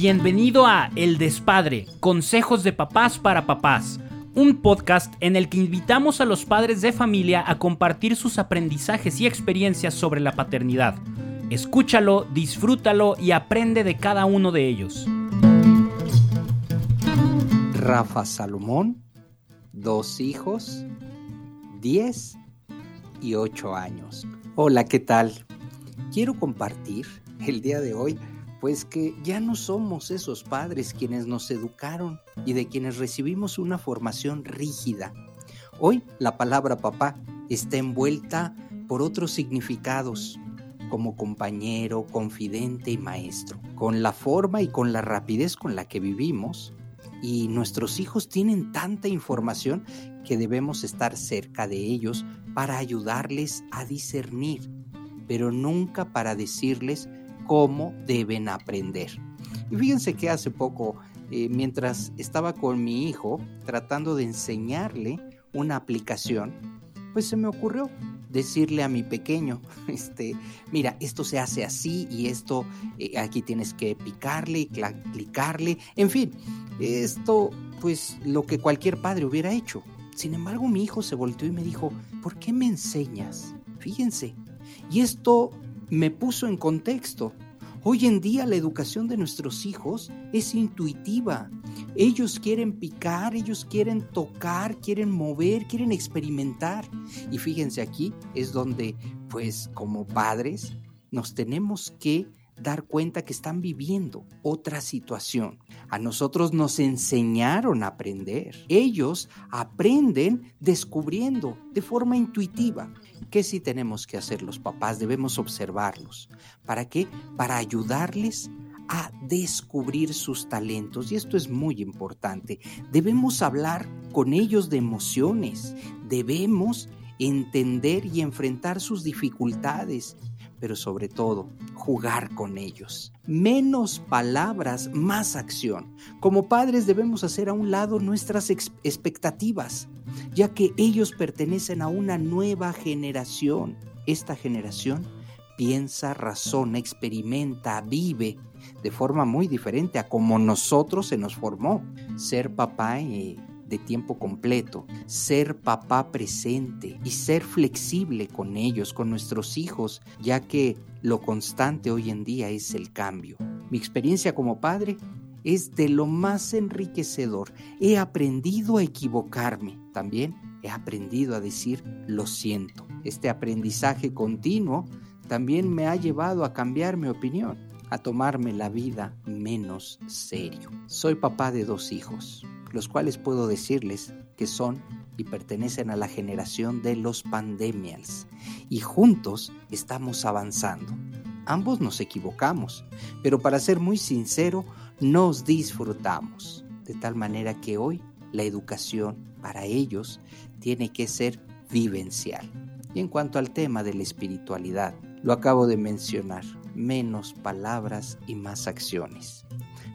Bienvenido a El Despadre, Consejos de Papás para Papás, un podcast en el que invitamos a los padres de familia a compartir sus aprendizajes y experiencias sobre la paternidad. Escúchalo, disfrútalo y aprende de cada uno de ellos. Rafa Salomón, dos hijos, 10 y 8 años. Hola, ¿qué tal? Quiero compartir el día de hoy pues que ya no somos esos padres quienes nos educaron y de quienes recibimos una formación rígida. Hoy la palabra papá está envuelta por otros significados, como compañero, confidente y maestro. Con la forma y con la rapidez con la que vivimos, y nuestros hijos tienen tanta información que debemos estar cerca de ellos para ayudarles a discernir, pero nunca para decirles cómo deben aprender. Y fíjense que hace poco, eh, mientras estaba con mi hijo tratando de enseñarle una aplicación, pues se me ocurrió decirle a mi pequeño, este, mira, esto se hace así y esto eh, aquí tienes que picarle y clicarle, en fin, esto pues lo que cualquier padre hubiera hecho. Sin embargo, mi hijo se volteó y me dijo, ¿por qué me enseñas? Fíjense, y esto me puso en contexto. Hoy en día la educación de nuestros hijos es intuitiva. Ellos quieren picar, ellos quieren tocar, quieren mover, quieren experimentar. Y fíjense aquí es donde, pues como padres, nos tenemos que dar cuenta que están viviendo otra situación. A nosotros nos enseñaron a aprender. Ellos aprenden descubriendo de forma intuitiva. ¿Qué sí tenemos que hacer los papás? Debemos observarlos. ¿Para qué? Para ayudarles a descubrir sus talentos. Y esto es muy importante. Debemos hablar con ellos de emociones. Debemos entender y enfrentar sus dificultades pero sobre todo jugar con ellos. Menos palabras, más acción. Como padres debemos hacer a un lado nuestras expectativas, ya que ellos pertenecen a una nueva generación. Esta generación piensa, razona, experimenta, vive de forma muy diferente a como nosotros se nos formó. Ser papá y de tiempo completo, ser papá presente y ser flexible con ellos, con nuestros hijos, ya que lo constante hoy en día es el cambio. Mi experiencia como padre es de lo más enriquecedor. He aprendido a equivocarme. También he aprendido a decir lo siento. Este aprendizaje continuo también me ha llevado a cambiar mi opinión, a tomarme la vida menos serio. Soy papá de dos hijos los cuales puedo decirles que son y pertenecen a la generación de los pandemials, y juntos estamos avanzando. Ambos nos equivocamos, pero para ser muy sincero, nos disfrutamos, de tal manera que hoy la educación para ellos tiene que ser vivencial. Y en cuanto al tema de la espiritualidad, lo acabo de mencionar, menos palabras y más acciones.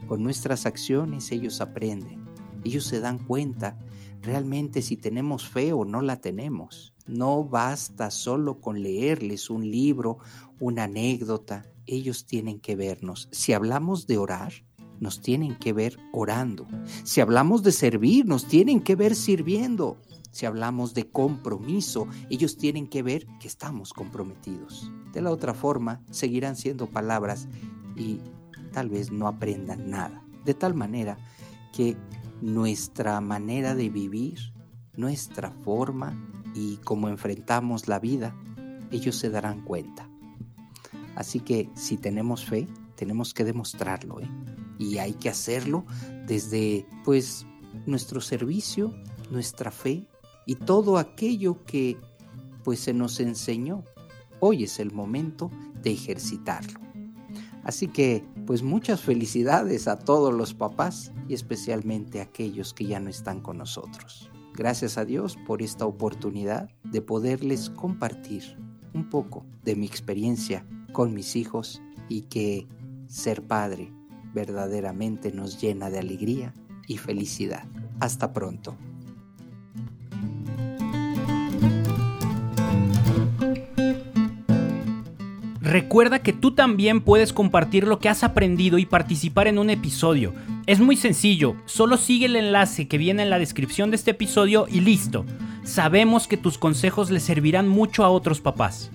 Con nuestras acciones ellos aprenden ellos se dan cuenta realmente si tenemos fe o no la tenemos. No basta solo con leerles un libro, una anécdota. Ellos tienen que vernos. Si hablamos de orar, nos tienen que ver orando. Si hablamos de servir, nos tienen que ver sirviendo. Si hablamos de compromiso, ellos tienen que ver que estamos comprometidos. De la otra forma, seguirán siendo palabras y tal vez no aprendan nada. De tal manera que nuestra manera de vivir, nuestra forma y cómo enfrentamos la vida, ellos se darán cuenta. Así que si tenemos fe, tenemos que demostrarlo, ¿eh? Y hay que hacerlo desde, pues, nuestro servicio, nuestra fe y todo aquello que, pues, se nos enseñó. Hoy es el momento de ejercitarlo. Así que, pues muchas felicidades a todos los papás y especialmente a aquellos que ya no están con nosotros. Gracias a Dios por esta oportunidad de poderles compartir un poco de mi experiencia con mis hijos y que ser padre verdaderamente nos llena de alegría y felicidad. Hasta pronto. Recuerda que tú también puedes compartir lo que has aprendido y participar en un episodio. Es muy sencillo, solo sigue el enlace que viene en la descripción de este episodio y listo. Sabemos que tus consejos le servirán mucho a otros papás.